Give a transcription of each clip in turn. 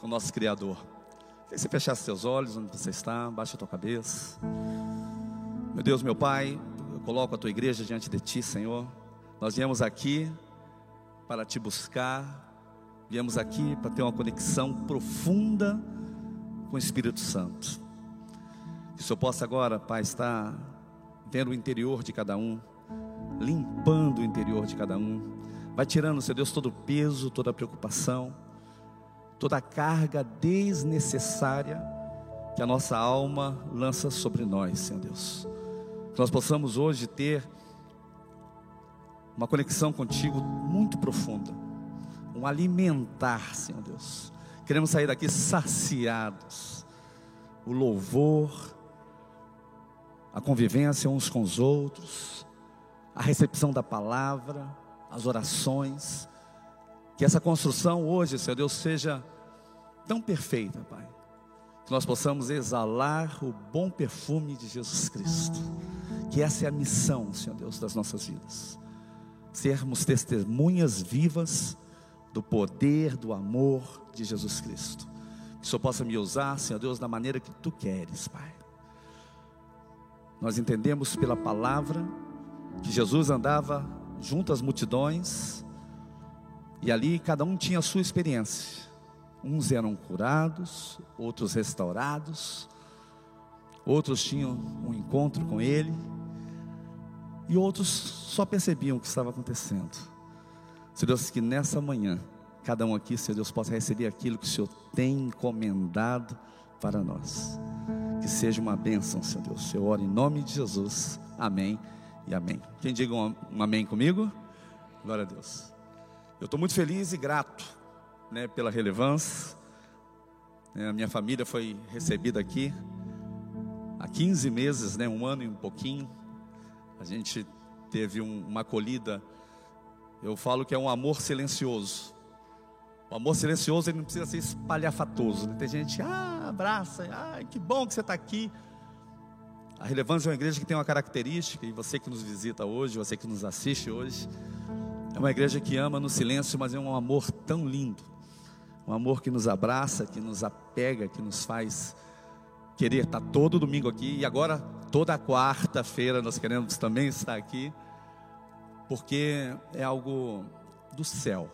com o nosso Criador. Que você fechasse seus olhos onde você está, baixa a tua cabeça. Meu Deus, meu Pai, eu coloco a tua igreja diante de ti, Senhor. Nós viemos aqui para te buscar, viemos aqui para ter uma conexão profunda com o Espírito Santo. Que o Senhor possa agora, Pai, estar vendo o interior de cada um, limpando o interior de cada um. Vai tirando, Senhor Deus, todo o peso, toda a preocupação, toda a carga desnecessária que a nossa alma lança sobre nós, Senhor Deus. Que nós possamos hoje ter uma conexão contigo muito profunda, um alimentar, Senhor Deus. Queremos sair daqui saciados. O louvor, a convivência uns com os outros, a recepção da palavra, as orações. Que essa construção hoje, Senhor Deus, seja tão perfeita, Pai. Que nós possamos exalar o bom perfume de Jesus Cristo. Que essa é a missão, Senhor Deus, das nossas vidas. Sermos testemunhas vivas do poder, do amor de Jesus Cristo. Que o Senhor possa me usar, Senhor Deus, da maneira que Tu queres, Pai. Nós entendemos pela palavra que Jesus andava junto às multidões e ali cada um tinha a sua experiência. Uns eram curados, outros restaurados, outros tinham um encontro com Ele e outros só percebiam o que estava acontecendo. Senhor Deus, que nessa manhã, cada um aqui, Senhor Deus, possa receber aquilo que o Senhor tem encomendado para nós. Que seja uma bênção, Senhor Deus. Eu oro em nome de Jesus. Amém e amém. Quem diga um, amém comigo? Glória a Deus. Eu estou muito feliz e grato né, pela relevância. É, a minha família foi recebida aqui há 15 meses, né, um ano e um pouquinho. A gente teve um, uma acolhida. Eu falo que é um amor silencioso. O amor silencioso ele não precisa ser espalhafatoso. Né? Tem gente, ah, abraça, ah, que bom que você está aqui. A relevância é uma igreja que tem uma característica, e você que nos visita hoje, você que nos assiste hoje, é uma igreja que ama no silêncio, mas é um amor tão lindo. Um amor que nos abraça, que nos apega, que nos faz querer estar todo domingo aqui. E agora, toda quarta-feira, nós queremos também estar aqui, porque é algo do céu.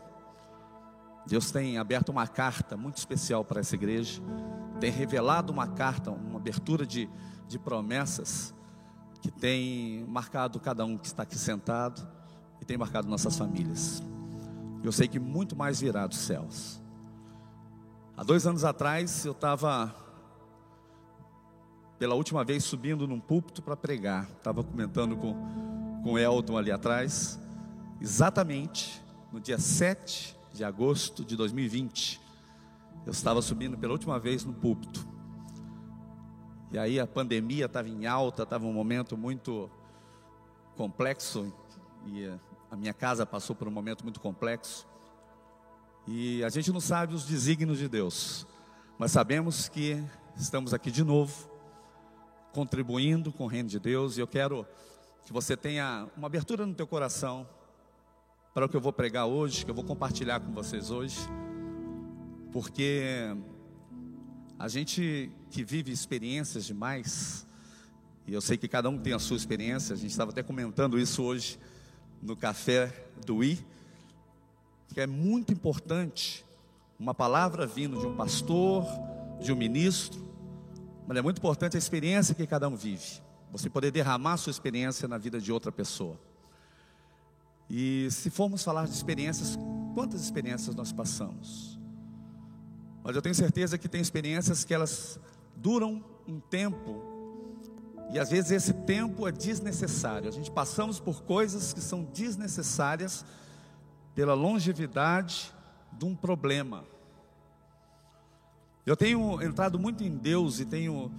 Deus tem aberto uma carta muito especial para essa igreja, tem revelado uma carta, uma abertura de, de promessas, que tem marcado cada um que está aqui sentado e tem marcado nossas famílias. Eu sei que muito mais virá dos céus. Há dois anos atrás eu estava, pela última vez, subindo num púlpito para pregar. Estava comentando com, com Elton ali atrás, exatamente no dia 7 de agosto de 2020. Eu estava subindo pela última vez no púlpito. E aí a pandemia estava em alta, estava um momento muito complexo e a minha casa passou por um momento muito complexo. E a gente não sabe os desígnios de Deus, mas sabemos que estamos aqui de novo, contribuindo com o reino de Deus, e eu quero que você tenha uma abertura no teu coração para o que eu vou pregar hoje, que eu vou compartilhar com vocês hoje, porque a gente que vive experiências demais, e eu sei que cada um tem a sua experiência, a gente estava até comentando isso hoje no café do I, que é muito importante uma palavra vindo de um pastor, de um ministro, mas é muito importante a experiência que cada um vive. Você poder derramar sua experiência na vida de outra pessoa. E se formos falar de experiências, quantas experiências nós passamos? Mas eu tenho certeza que tem experiências que elas duram um tempo, e às vezes esse tempo é desnecessário. A gente passamos por coisas que são desnecessárias pela longevidade de um problema. Eu tenho entrado muito em Deus e tenho,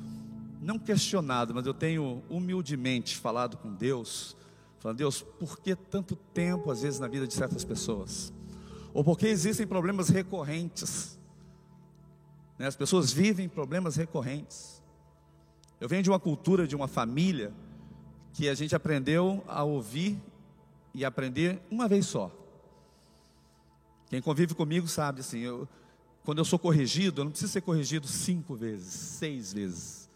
não questionado, mas eu tenho humildemente falado com Deus Falando, Deus, por que tanto tempo, às vezes, na vida de certas pessoas? Ou porque existem problemas recorrentes? Né? As pessoas vivem problemas recorrentes. Eu venho de uma cultura, de uma família, que a gente aprendeu a ouvir e aprender uma vez só. Quem convive comigo sabe assim, eu, quando eu sou corrigido, eu não preciso ser corrigido cinco vezes, seis vezes.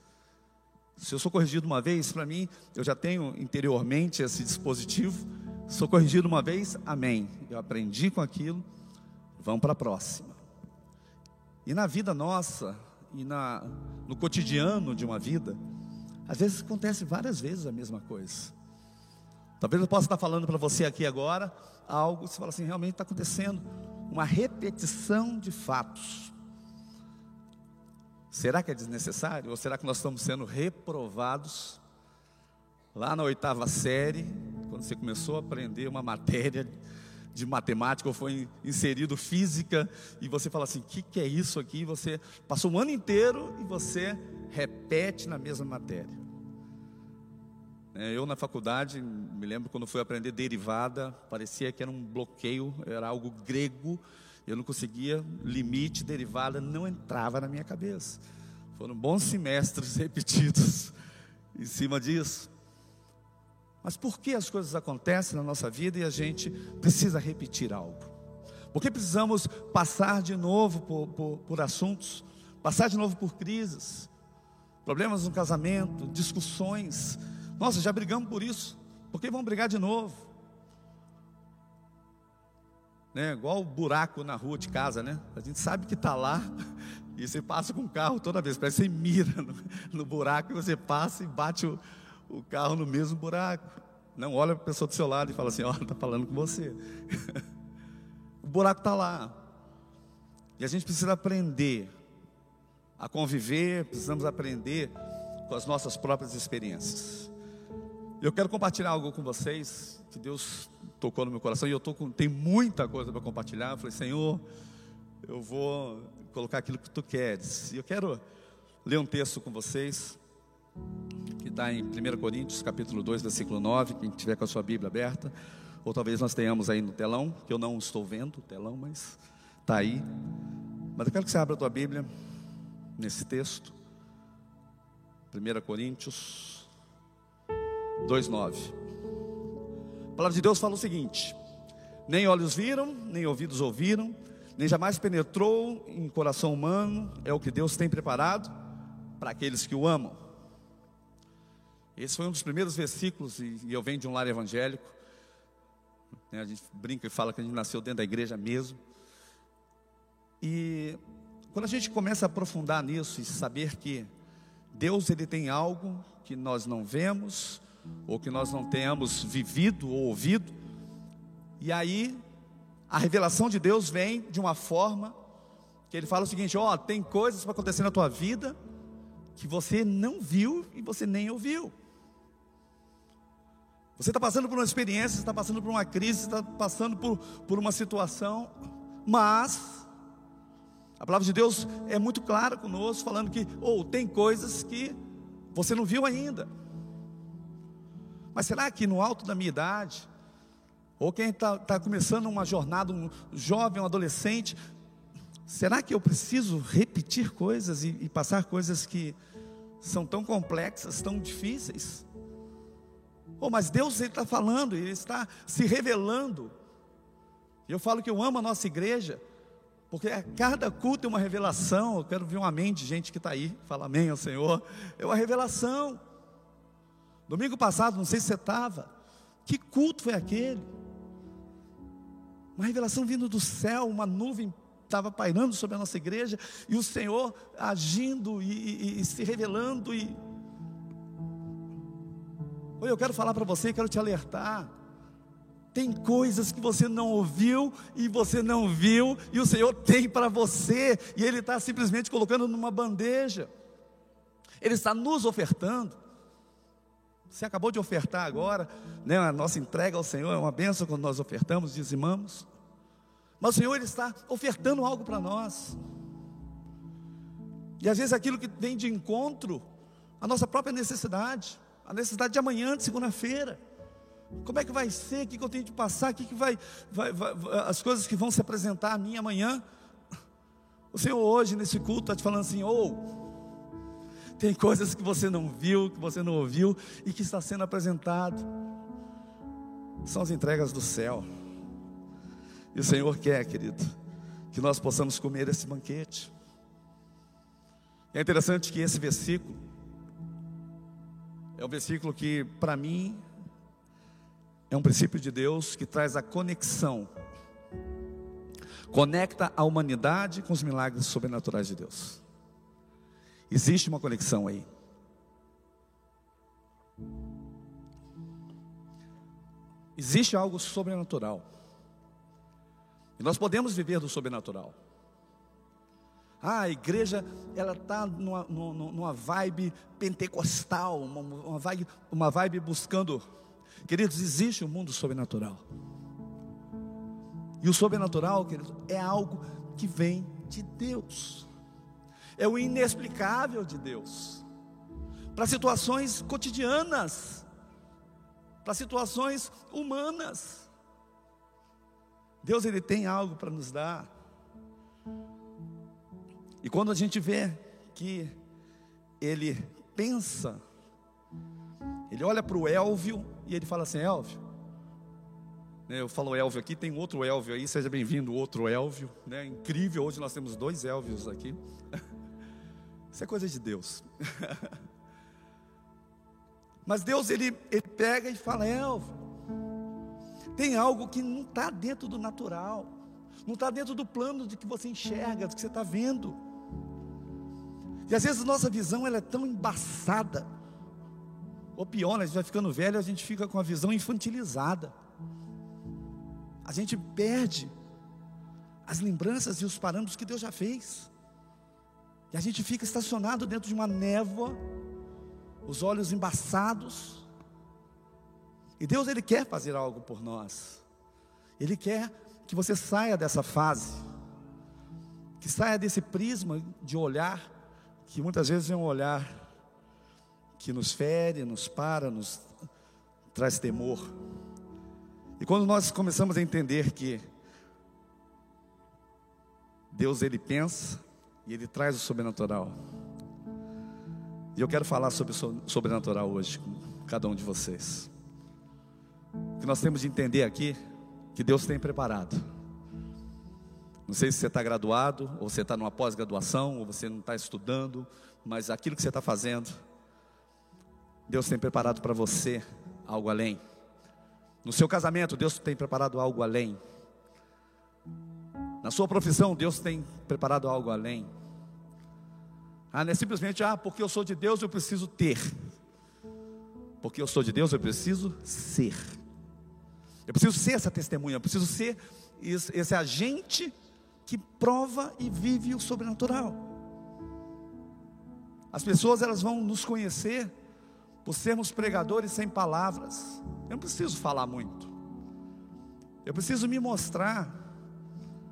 Se eu sou corrigido uma vez, para mim, eu já tenho interiormente esse dispositivo. Sou corrigido uma vez, amém. Eu aprendi com aquilo, vamos para a próxima. E na vida nossa, e na, no cotidiano de uma vida, às vezes acontece várias vezes a mesma coisa. Talvez eu possa estar falando para você aqui agora algo, você fala assim, realmente está acontecendo uma repetição de fatos. Será que é desnecessário? Ou será que nós estamos sendo reprovados? Lá na oitava série, quando você começou a aprender uma matéria de matemática, ou foi inserido física, e você fala assim: o que, que é isso aqui? você passou um ano inteiro e você repete na mesma matéria. É, eu na faculdade, me lembro quando fui aprender derivada, parecia que era um bloqueio, era algo grego, eu não conseguia, limite, derivada, não entrava na minha cabeça. Foram bons semestres repetidos em cima disso. Mas por que as coisas acontecem na nossa vida e a gente precisa repetir algo? Por que precisamos passar de novo por, por, por assuntos, passar de novo por crises, problemas no casamento, discussões? Nossa, já brigamos por isso, por que vamos brigar de novo? né? Igual o buraco na rua de casa, né? A gente sabe que está lá e você passa com o carro toda vez, parece que você mira no, no buraco e você passa e bate o, o carro no mesmo buraco. Não olha para a pessoa do seu lado e fala assim: Ó, está falando com você. o buraco está lá. E a gente precisa aprender a conviver, precisamos aprender com as nossas próprias experiências. Eu quero compartilhar algo com vocês que Deus tocou no meu coração e eu tô com, tem muita coisa para compartilhar. Eu falei, Senhor, eu vou colocar aquilo que tu queres. E eu quero ler um texto com vocês que está em 1 Coríntios, capítulo 2, versículo 9. Quem tiver com a sua Bíblia aberta, ou talvez nós tenhamos aí no telão, que eu não estou vendo o telão, mas está aí. Mas eu quero que você abra a tua Bíblia nesse texto. 1 Coríntios 2,9. A palavra de Deus fala o seguinte: nem olhos viram, nem ouvidos ouviram, nem jamais penetrou em coração humano, é o que Deus tem preparado para aqueles que o amam. Esse foi um dos primeiros versículos, e, eu venho de um lar evangélico. Né, a gente brinca e fala que a gente nasceu dentro da igreja mesmo. E quando a gente começa a aprofundar nisso e saber que Deus ele tem algo que nós não vemos, ou que nós não tenhamos vivido ou ouvido. E aí, a revelação de Deus vem de uma forma que ele fala o seguinte: ó, oh, tem coisas para acontecer na tua vida que você não viu e você nem ouviu. Você está passando por uma experiência, está passando por uma crise, está passando por, por uma situação, mas a palavra de Deus é muito clara conosco, falando que, ou oh, tem coisas que você não viu ainda. Mas será que no alto da minha idade, ou quem está tá começando uma jornada, um jovem, um adolescente, será que eu preciso repetir coisas e, e passar coisas que são tão complexas, tão difíceis? Oh, mas Deus está falando, Ele está se revelando. Eu falo que eu amo a nossa igreja, porque a cada culto é uma revelação. Eu quero ver um amém de gente que está aí, fala amém ao Senhor. É uma revelação. Domingo passado, não sei se você estava, que culto foi aquele? Uma revelação vindo do céu, uma nuvem estava pairando sobre a nossa igreja, e o Senhor agindo e, e, e se revelando. E... Oi, eu quero falar para você, quero te alertar. Tem coisas que você não ouviu e você não viu, e o Senhor tem para você, e Ele está simplesmente colocando numa bandeja, Ele está nos ofertando. Você acabou de ofertar agora, né? A nossa entrega ao Senhor é uma benção quando nós ofertamos, dizimamos. Mas o Senhor ele está ofertando algo para nós. E às vezes aquilo que vem de encontro à nossa própria necessidade, a necessidade de amanhã, de segunda-feira. Como é que vai ser? O que eu tenho de passar? O que, vai, vai, vai, as coisas que vão se apresentar a mim amanhã? O Senhor hoje nesse culto está te falando assim, ou oh, tem coisas que você não viu, que você não ouviu e que está sendo apresentado. São as entregas do céu. E o Senhor quer, querido, que nós possamos comer esse banquete. É interessante que esse versículo é um versículo que, para mim, é um princípio de Deus que traz a conexão, conecta a humanidade com os milagres sobrenaturais de Deus. Existe uma conexão aí. Existe algo sobrenatural. E nós podemos viver do sobrenatural. Ah, a igreja ela está numa, numa, vibe pentecostal, uma, uma, vibe, uma vibe buscando. Queridos, existe um mundo sobrenatural. E o sobrenatural, queridos, é algo que vem de Deus. É o inexplicável de Deus. Para situações cotidianas, para situações humanas. Deus ele tem algo para nos dar. E quando a gente vê que ele pensa, ele olha para o Elvio e ele fala assim: Elvio, né, eu falo Elvio aqui, tem outro Elvio aí, seja bem-vindo, outro Elvio, né, incrível, hoje nós temos dois Elvios aqui. Isso é coisa de Deus. Mas Deus, ele, ele pega e fala: Elvio, tem algo que não está dentro do natural, não está dentro do plano de que você enxerga, do que você está vendo. E às vezes nossa visão ela é tão embaçada. Ou pior, né, a gente vai ficando velho, a gente fica com a visão infantilizada. A gente perde as lembranças e os parâmetros que Deus já fez. E a gente fica estacionado dentro de uma névoa, os olhos embaçados. E Deus ele quer fazer algo por nós. Ele quer que você saia dessa fase, que saia desse prisma de olhar que muitas vezes é um olhar que nos fere, nos para, nos traz temor. E quando nós começamos a entender que Deus ele pensa e ele traz o sobrenatural. E eu quero falar sobre o sobrenatural hoje com cada um de vocês. O que nós temos de entender aqui que Deus tem preparado não sei se você está graduado, ou você está numa pós-graduação, ou você não está estudando, mas aquilo que você está fazendo, Deus tem preparado para você algo além. No seu casamento, Deus tem preparado algo além. Na sua profissão, Deus tem preparado algo além. Ah, não é simplesmente, ah, porque eu sou de Deus, eu preciso ter. Porque eu sou de Deus, eu preciso ser. Eu preciso ser essa testemunha, eu preciso ser esse, agente que prova e vive o sobrenatural. As pessoas elas vão nos conhecer por sermos pregadores sem palavras. Eu não preciso falar muito. Eu preciso me mostrar.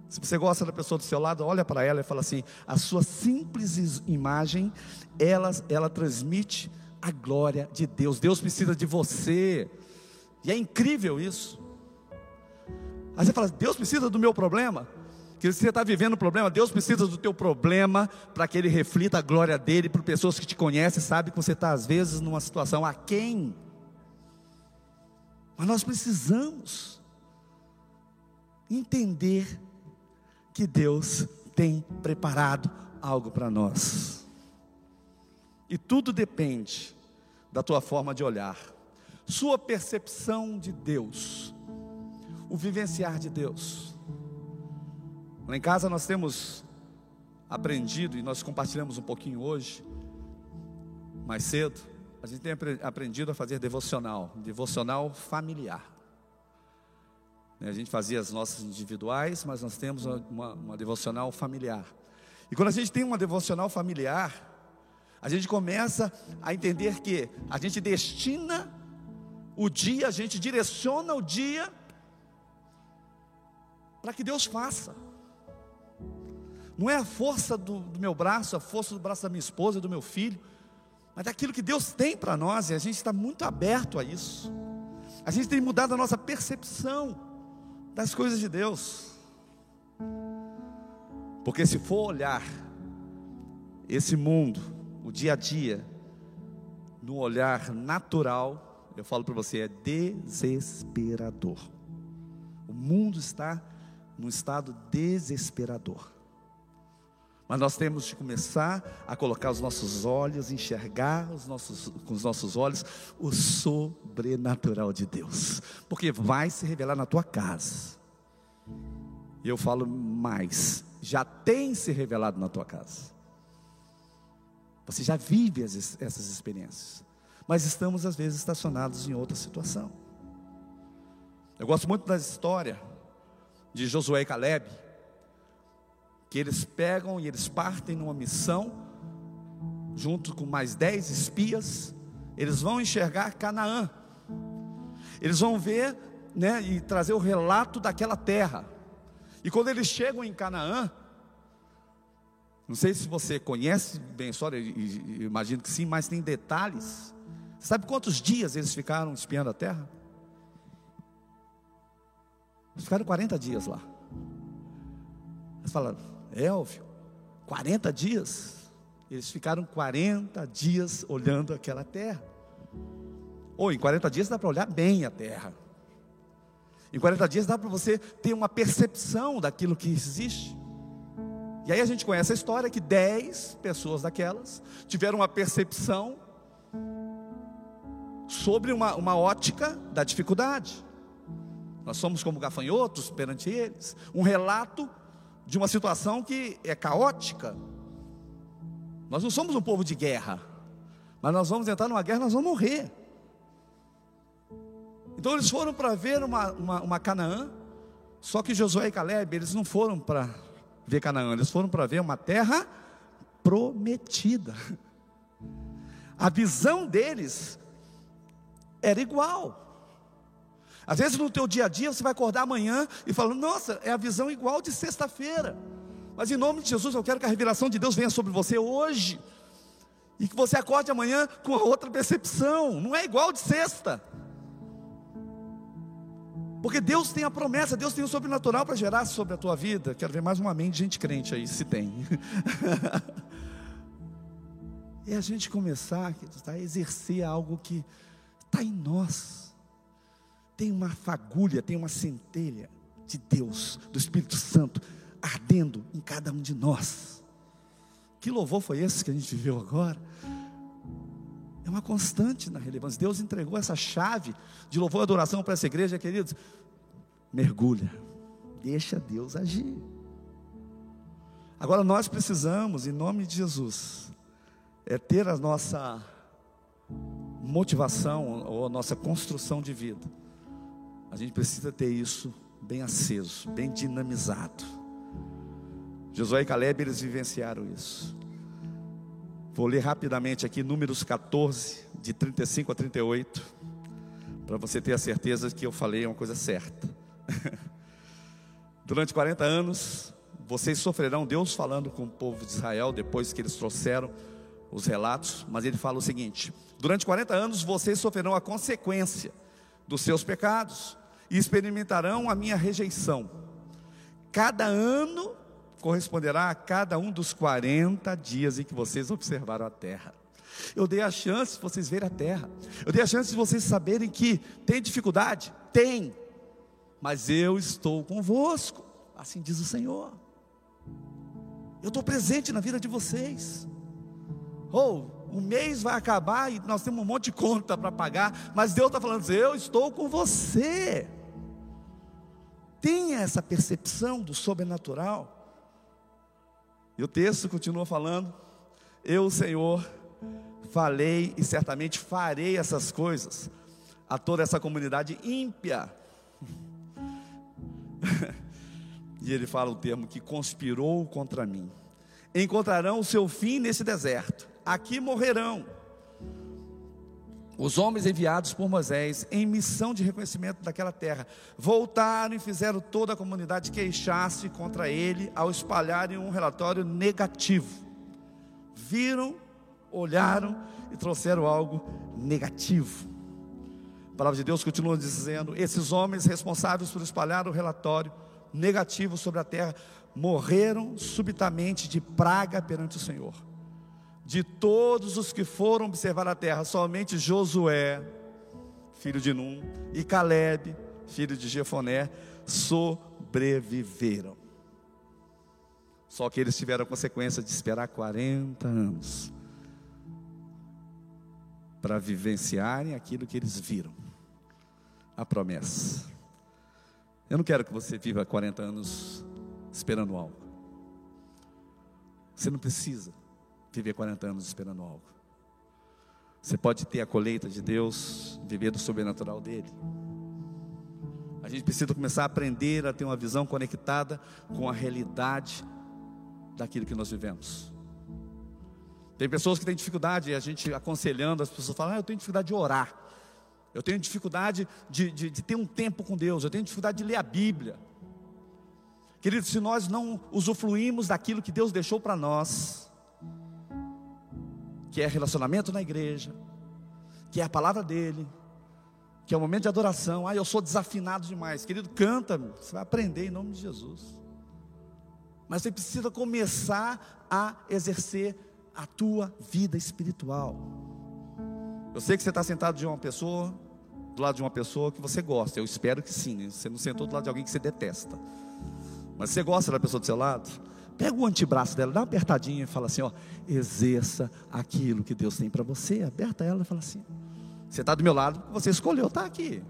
Se você gosta da pessoa do seu lado, olha para ela e fala assim: a sua simples imagem, ela, ela transmite a glória de Deus. Deus precisa de você. E é incrível isso. Aí você fala: Deus precisa do meu problema? Que você está vivendo um problema, Deus precisa do teu problema para que Ele reflita a glória dele para pessoas que te conhecem, sabe que você está às vezes numa situação a quem. Mas nós precisamos entender que Deus tem preparado algo para nós. E tudo depende da tua forma de olhar, sua percepção de Deus, o vivenciar de Deus. Lá em casa nós temos aprendido e nós compartilhamos um pouquinho hoje, mais cedo, a gente tem aprendido a fazer devocional, devocional familiar. Né, a gente fazia as nossas individuais, mas nós temos uma, uma devocional familiar. E quando a gente tem uma devocional familiar, a gente começa a entender que a gente destina o dia, a gente direciona o dia para que Deus faça. Não é a força do, do meu braço, a força do braço da minha esposa, do meu filho, mas daquilo que Deus tem para nós, e a gente está muito aberto a isso. A gente tem mudado a nossa percepção das coisas de Deus. Porque se for olhar esse mundo, o dia a dia, no olhar natural, eu falo para você, é desesperador. O mundo está num estado desesperador. Mas nós temos de começar a colocar os nossos olhos, enxergar os nossos, com os nossos olhos o sobrenatural de Deus, porque vai se revelar na tua casa. E eu falo mais, já tem se revelado na tua casa. Você já vive essas experiências, mas estamos às vezes estacionados em outra situação. Eu gosto muito da história de Josué e Caleb, que eles pegam e eles partem numa missão, junto com mais dez espias, eles vão enxergar Canaã, eles vão ver né, e trazer o relato daquela terra. E quando eles chegam em Canaã, não sei se você conhece bem a história, imagino que sim, mas tem detalhes. Sabe quantos dias eles ficaram espiando a terra? Eles ficaram 40 dias lá. Eles falaram, Elvio, 40 dias? Eles ficaram 40 dias olhando aquela terra. Ou em 40 dias dá para olhar bem a terra. Em 40 dias dá para você ter uma percepção daquilo que existe. E aí a gente conhece a história que 10 pessoas daquelas tiveram uma percepção sobre uma, uma ótica da dificuldade. Nós somos como gafanhotos perante eles. Um relato de uma situação que é caótica. Nós não somos um povo de guerra, mas nós vamos entrar numa guerra, nós vamos morrer. Então eles foram para ver uma, uma, uma, Canaã, só que Josué e Caleb, eles não foram para ver Canaã, eles foram para ver uma terra prometida. A visão deles era igual. Às vezes no teu dia a dia você vai acordar amanhã e falar: "Nossa, é a visão igual de sexta-feira". Mas em nome de Jesus, eu quero que a revelação de Deus venha sobre você hoje. E que você acorde amanhã com outra percepção, não é igual de sexta. Porque Deus tem a promessa, Deus tem o sobrenatural para gerar sobre a tua vida. Quero ver mais uma mente de gente crente aí, se tem. e a gente começar a exercer algo que está em nós tem uma fagulha, tem uma centelha de Deus, do Espírito Santo, ardendo em cada um de nós. Que louvor foi esse que a gente viveu agora? É uma constante na relevância. Deus entregou essa chave de louvor e adoração para essa igreja, queridos. Mergulha, deixa Deus agir. Agora nós precisamos, em nome de Jesus, é ter a nossa motivação ou a nossa construção de vida a gente precisa ter isso bem aceso, bem dinamizado. Josué e Caleb, eles vivenciaram isso. Vou ler rapidamente aqui Números 14, de 35 a 38, para você ter a certeza que eu falei uma coisa certa. Durante 40 anos, vocês sofrerão, Deus falando com o povo de Israel, depois que eles trouxeram os relatos, mas ele fala o seguinte: durante 40 anos vocês sofrerão a consequência dos seus pecados e experimentarão a minha rejeição. Cada ano corresponderá a cada um dos 40 dias em que vocês observaram a terra. Eu dei a chance de vocês verem a terra. Eu dei a chance de vocês saberem que tem dificuldade? Tem. Mas eu estou convosco. Assim diz o Senhor. Eu estou presente na vida de vocês. Ou oh, o mês vai acabar e nós temos um monte de conta para pagar, mas Deus está falando assim: eu estou com você tenha essa percepção do sobrenatural. E o texto continua falando: Eu, Senhor, falei e certamente farei essas coisas a toda essa comunidade ímpia. e ele fala o termo que conspirou contra mim. Encontrarão o seu fim nesse deserto, aqui morrerão os homens enviados por Moisés em missão de reconhecimento daquela terra voltaram e fizeram toda a comunidade queixar-se contra ele ao espalharem um relatório negativo. Viram, olharam e trouxeram algo negativo. A palavra de Deus continua dizendo: esses homens responsáveis por espalhar o relatório negativo sobre a terra morreram subitamente de praga perante o Senhor de todos os que foram observar a terra, somente Josué, filho de Num, e Caleb, filho de Jefoné, sobreviveram. Só que eles tiveram a consequência de esperar 40 anos para vivenciarem aquilo que eles viram a promessa. Eu não quero que você viva 40 anos esperando algo. Você não precisa viver 40 anos esperando algo. Você pode ter a colheita de Deus, viver do sobrenatural dele. A gente precisa começar a aprender a ter uma visão conectada com a realidade daquilo que nós vivemos. Tem pessoas que têm dificuldade, a gente aconselhando, as pessoas falam, ah, eu tenho dificuldade de orar. Eu tenho dificuldade de, de, de ter um tempo com Deus, eu tenho dificuldade de ler a Bíblia. Queridos, se nós não usufruímos daquilo que Deus deixou para nós, que é relacionamento na igreja, que é a palavra dele, que é o momento de adoração. Ah, eu sou desafinado demais. Querido, canta, você vai aprender em nome de Jesus. Mas você precisa começar a exercer a tua vida espiritual. Eu sei que você está sentado de uma pessoa, do lado de uma pessoa que você gosta. Eu espero que sim. Você não sentou do lado de alguém que você detesta. Mas você gosta da pessoa do seu lado? Pega o antebraço dela, dá uma apertadinha e fala assim: ó, exerça aquilo que Deus tem para você. Aperta ela e fala assim: você está do meu lado, você escolheu estar tá aqui.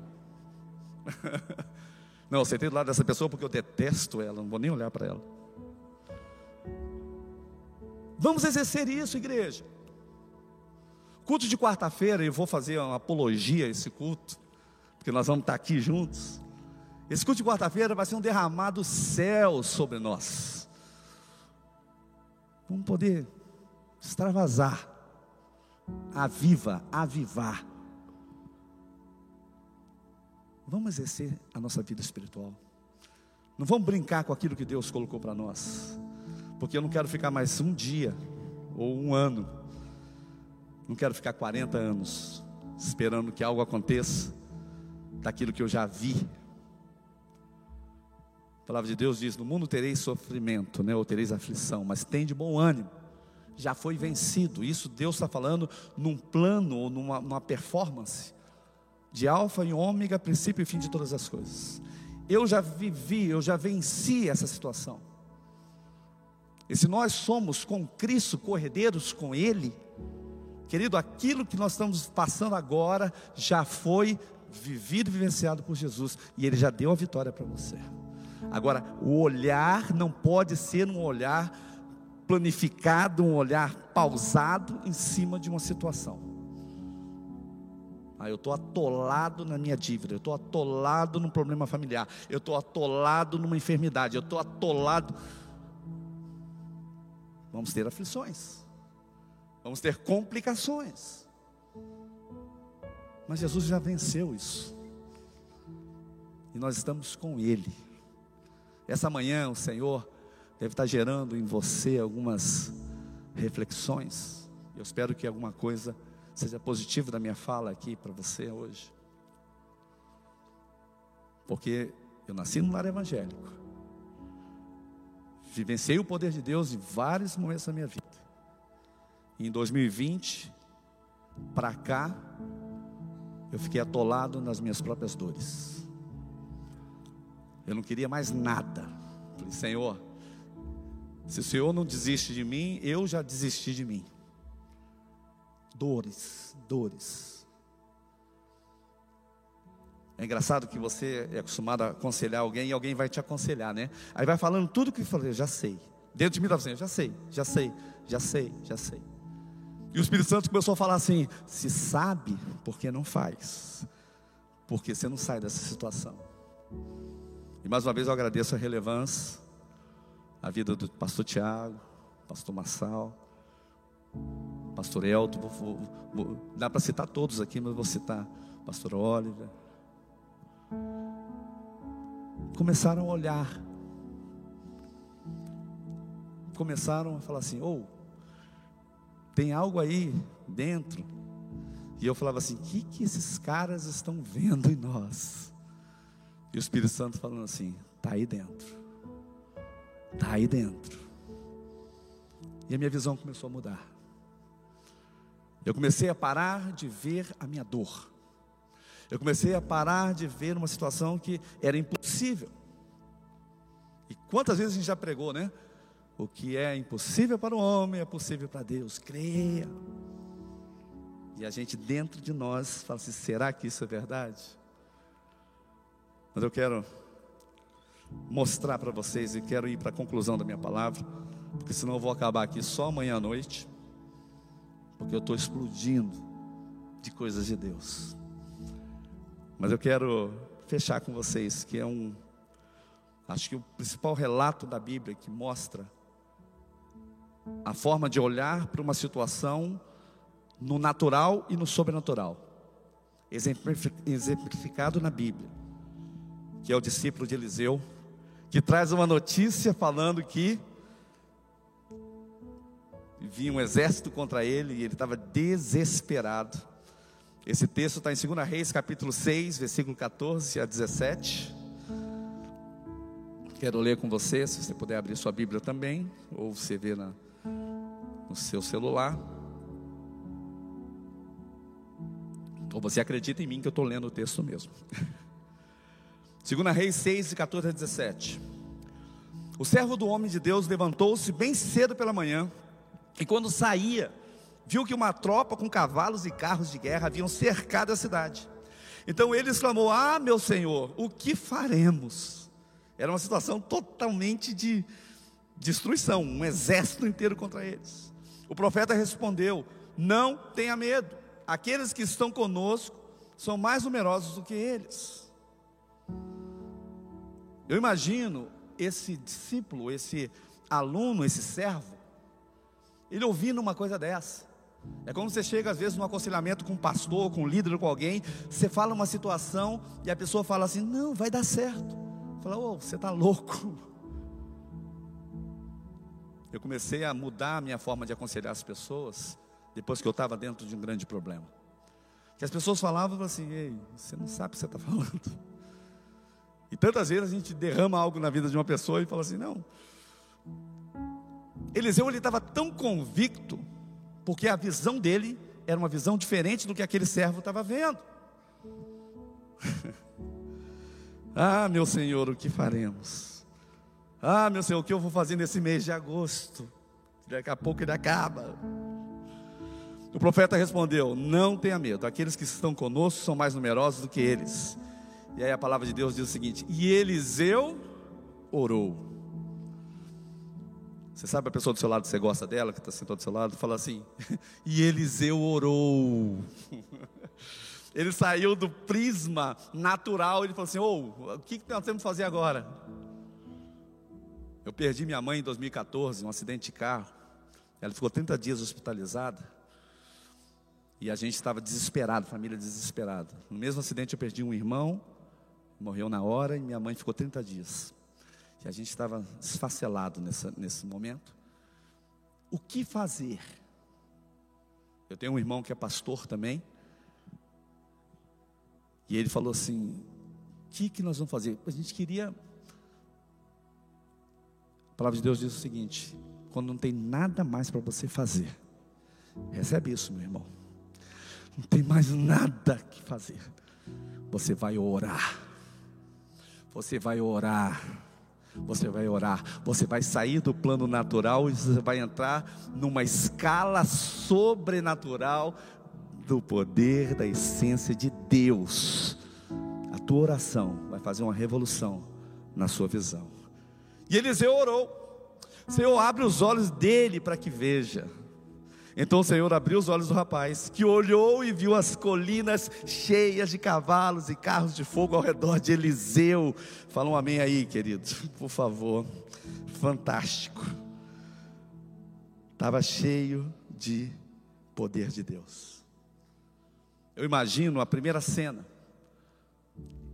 não, você tem do lado dessa pessoa porque eu detesto ela, não vou nem olhar para ela. Vamos exercer isso, igreja. Culto de quarta-feira, eu vou fazer uma apologia a esse culto, porque nós vamos estar aqui juntos. Esse culto de quarta-feira vai ser um derramado céu sobre nós. Vamos poder extravasar, aviva, avivar. Vamos exercer a nossa vida espiritual. Não vamos brincar com aquilo que Deus colocou para nós, porque eu não quero ficar mais um dia ou um ano não quero ficar 40 anos esperando que algo aconteça daquilo que eu já vi. Palavra de Deus diz: No mundo tereis sofrimento, né, ou tereis aflição, mas tem de bom ânimo, já foi vencido. Isso Deus está falando num plano ou numa, numa performance de alfa e ômega, princípio e fim de todas as coisas. Eu já vivi, eu já venci essa situação. E se nós somos com Cristo, corredeiros com Ele, Querido, aquilo que nós estamos passando agora já foi vivido e vivenciado por Jesus, e Ele já deu a vitória para você. Agora, o olhar não pode ser um olhar planificado, um olhar pausado em cima de uma situação. Ah, eu estou atolado na minha dívida, eu estou atolado num problema familiar, eu estou atolado numa enfermidade, eu estou atolado. Vamos ter aflições vamos ter complicações. Mas Jesus já venceu isso. E nós estamos com Ele. Essa manhã o Senhor deve estar gerando em você algumas reflexões. Eu espero que alguma coisa seja positiva da minha fala aqui para você hoje. Porque eu nasci num lar evangélico. Vivenciei o poder de Deus em vários momentos da minha vida em 2020 para cá, eu fiquei atolado nas minhas próprias dores. Eu não queria mais nada. Falei, Senhor, se o Senhor não desiste de mim, eu já desisti de mim. Dores, dores. É engraçado que você é acostumado a aconselhar alguém e alguém vai te aconselhar, né? Aí vai falando tudo que falei, já sei. Dentro de mim está dizendo, já sei, já sei, já sei, já sei. E o Espírito Santo começou a falar assim: se sabe, porque não faz? Porque você não sai dessa situação. Mais uma vez eu agradeço a relevância, a vida do pastor Tiago, pastor Massal, pastor Elton, vou, vou, vou, dá para citar todos aqui, mas vou citar pastor Oliver. Começaram a olhar, começaram a falar assim: ou. Oh, tem algo aí dentro. E eu falava assim: o que, que esses caras estão vendo em nós? E o Espírito Santo falando assim: está aí dentro, está aí dentro. E a minha visão começou a mudar. Eu comecei a parar de ver a minha dor. Eu comecei a parar de ver uma situação que era impossível. E quantas vezes a gente já pregou, né? O que é impossível para o homem é possível para Deus. Creia. E a gente dentro de nós fala assim: será que isso é verdade? Mas eu quero mostrar para vocês e quero ir para a conclusão da minha palavra, porque senão eu vou acabar aqui só amanhã à noite, porque eu estou explodindo de coisas de Deus. Mas eu quero fechar com vocês que é um, acho que o principal relato da Bíblia que mostra a forma de olhar para uma situação no natural e no sobrenatural, exemplificado na Bíblia, que é o discípulo de Eliseu que traz uma notícia falando que vinha um exército contra ele e ele estava desesperado. Esse texto está em 2 Reis, capítulo 6, versículo 14 a 17. Quero ler com você, se você puder abrir sua Bíblia também, ou você vê na, no seu celular. Ou você acredita em mim que eu estou lendo o texto mesmo. Segunda Reis 6, de 14 a 17. O servo do homem de Deus levantou-se bem cedo pela manhã, e quando saía, viu que uma tropa com cavalos e carros de guerra haviam cercado a cidade. Então ele exclamou: Ah, meu senhor, o que faremos? Era uma situação totalmente de destruição, um exército inteiro contra eles. O profeta respondeu: Não tenha medo, aqueles que estão conosco são mais numerosos do que eles. Eu imagino esse discípulo, esse aluno, esse servo, ele ouvindo uma coisa dessa. É como você chega às vezes num aconselhamento com um pastor, com um líder, com alguém, você fala uma situação e a pessoa fala assim: "Não, vai dar certo". Fala: "Ô, oh, você está louco". Eu comecei a mudar a minha forma de aconselhar as pessoas depois que eu estava dentro de um grande problema. Que as pessoas falavam assim: "Ei, você não sabe o que você está falando". E tantas vezes a gente derrama algo na vida de uma pessoa e fala assim: não. Eliseu ele estava tão convicto, porque a visão dele era uma visão diferente do que aquele servo estava vendo. ah, meu Senhor, o que faremos? Ah, meu Senhor, o que eu vou fazer nesse mês de agosto? Daqui a pouco ele acaba. O profeta respondeu: Não tenha medo, aqueles que estão conosco são mais numerosos do que eles. E aí a palavra de Deus diz o seguinte: E Eliseu orou. Você sabe a pessoa do seu lado, você gosta dela, que está sentada do seu lado, fala assim: E Eliseu orou. Ele saiu do prisma natural, ele falou assim: oh, o que nós temos que fazer agora? Eu perdi minha mãe em 2014, um acidente de carro. Ela ficou 30 dias hospitalizada. E a gente estava desesperado, família desesperada. No mesmo acidente eu perdi um irmão, morreu na hora e minha mãe ficou 30 dias. E a gente estava desfacelado nessa, nesse momento. O que fazer? Eu tenho um irmão que é pastor também. E ele falou assim: o que, que nós vamos fazer? A gente queria. A palavra de Deus diz o seguinte: quando não tem nada mais para você fazer, recebe isso, meu irmão. Não tem mais nada que fazer. Você vai orar você vai orar. Você vai orar, você vai sair do plano natural e você vai entrar numa escala sobrenatural do poder, da essência de Deus. A tua oração vai fazer uma revolução na sua visão. E Eliseu orou. Senhor, abre os olhos dele para que veja. Então o Senhor abriu os olhos do rapaz, que olhou e viu as colinas cheias de cavalos e carros de fogo ao redor de Eliseu. Fala um amém aí, querido, por favor. Fantástico. Estava cheio de poder de Deus. Eu imagino a primeira cena.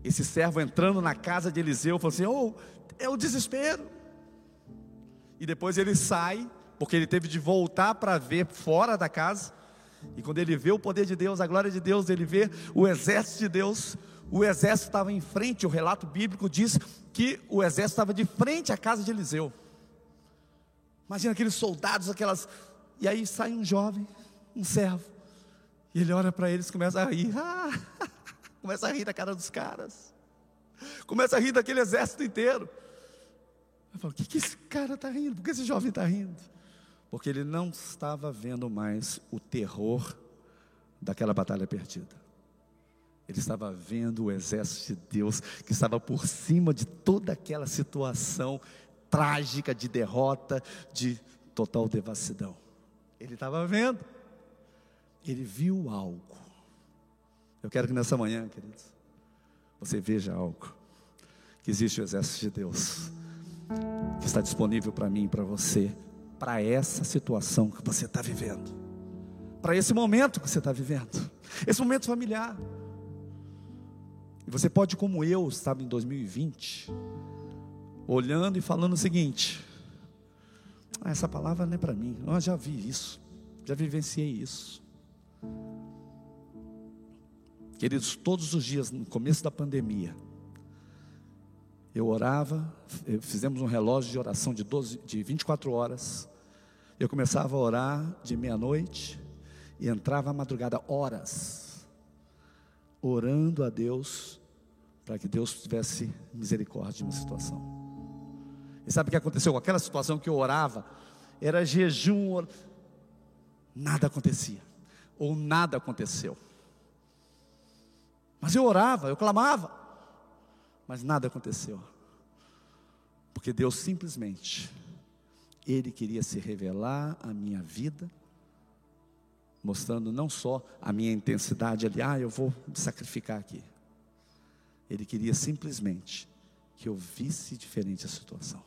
Esse servo entrando na casa de Eliseu, falou assim: Oh, é o desespero. E depois ele sai porque ele teve de voltar para ver fora da casa. E quando ele vê o poder de Deus, a glória de Deus, ele vê o exército de Deus. O exército estava em frente, o relato bíblico diz que o exército estava de frente à casa de Eliseu. Imagina aqueles soldados, aquelas. E aí sai um jovem, um servo. E ele olha para eles e começa a rir. começa a rir da cara dos caras. Começa a rir daquele exército inteiro. Eu falo, o que, que esse cara está rindo? Por que esse jovem está rindo? Porque ele não estava vendo mais o terror daquela batalha perdida. Ele estava vendo o exército de Deus que estava por cima de toda aquela situação trágica de derrota, de total devassidão. Ele estava vendo. Ele viu algo. Eu quero que nessa manhã, queridos, você veja algo. Que existe o exército de Deus que está disponível para mim e para você, para essa situação que você está vivendo, para esse momento que você está vivendo, esse momento familiar. E você pode, como eu estava em 2020, olhando e falando o seguinte: ah, essa palavra não é para mim, eu já vi isso, já vivenciei isso. Queridos, todos os dias, no começo da pandemia, eu orava, fizemos um relógio de oração de, 12, de 24 horas. Eu começava a orar de meia-noite e entrava à madrugada horas, orando a Deus para que Deus tivesse misericórdia de uma situação. E sabe o que aconteceu com aquela situação que eu orava? Era jejum, or... nada acontecia, ou nada aconteceu. Mas eu orava, eu clamava mas nada aconteceu. Porque Deus simplesmente, Ele queria se revelar à minha vida, mostrando não só a minha intensidade ali, ah, eu vou me sacrificar aqui. Ele queria simplesmente que eu visse diferente a situação.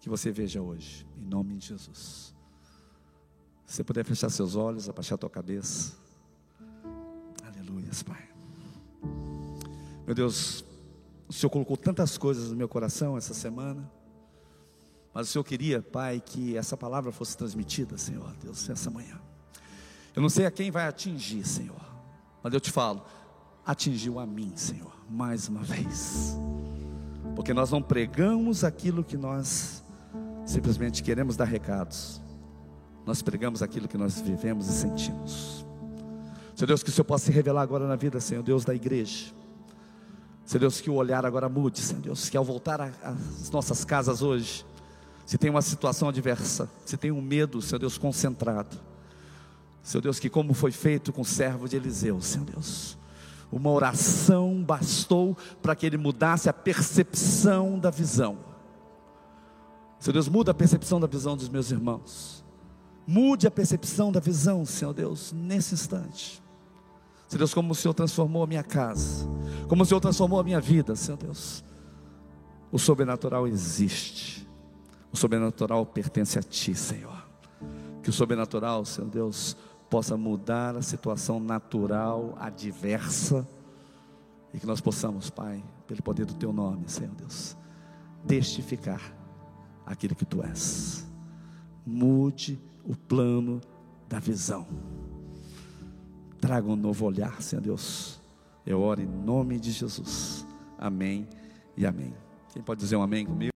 Que você veja hoje, em nome de Jesus. Se você puder fechar seus olhos, abaixar tua cabeça. Aleluia, Pai. Meu Deus, o Senhor colocou tantas coisas no meu coração essa semana. Mas o Senhor queria, Pai, que essa palavra fosse transmitida, Senhor, Deus, essa manhã. Eu não sei a quem vai atingir, Senhor, mas eu te falo, atingiu a mim, Senhor, mais uma vez. Porque nós não pregamos aquilo que nós simplesmente queremos dar recados. Nós pregamos aquilo que nós vivemos e sentimos. Senhor Deus, que o Senhor possa se revelar agora na vida, Senhor Deus da igreja. Senhor Deus, que o olhar agora mude, Senhor Deus, que ao voltar às nossas casas hoje, se tem uma situação adversa, se tem um medo, Senhor Deus, concentrado, Senhor Deus, que como foi feito com o servo de Eliseu, Senhor Deus, uma oração bastou para que ele mudasse a percepção da visão. Senhor Deus, muda a percepção da visão dos meus irmãos. Mude a percepção da visão, Senhor Deus, nesse instante. Senhor Deus, como o Senhor transformou a minha casa, como o Senhor transformou a minha vida, Senhor Deus. O sobrenatural existe, o sobrenatural pertence a Ti, Senhor. Que o sobrenatural, Senhor Deus, possa mudar a situação natural, adversa, e que nós possamos, Pai, pelo poder do Teu nome, Senhor Deus, testificar aquilo que Tu és. Mude o plano da visão traga um novo olhar, Senhor Deus. Eu oro em nome de Jesus. Amém e amém. Quem pode dizer um amém comigo?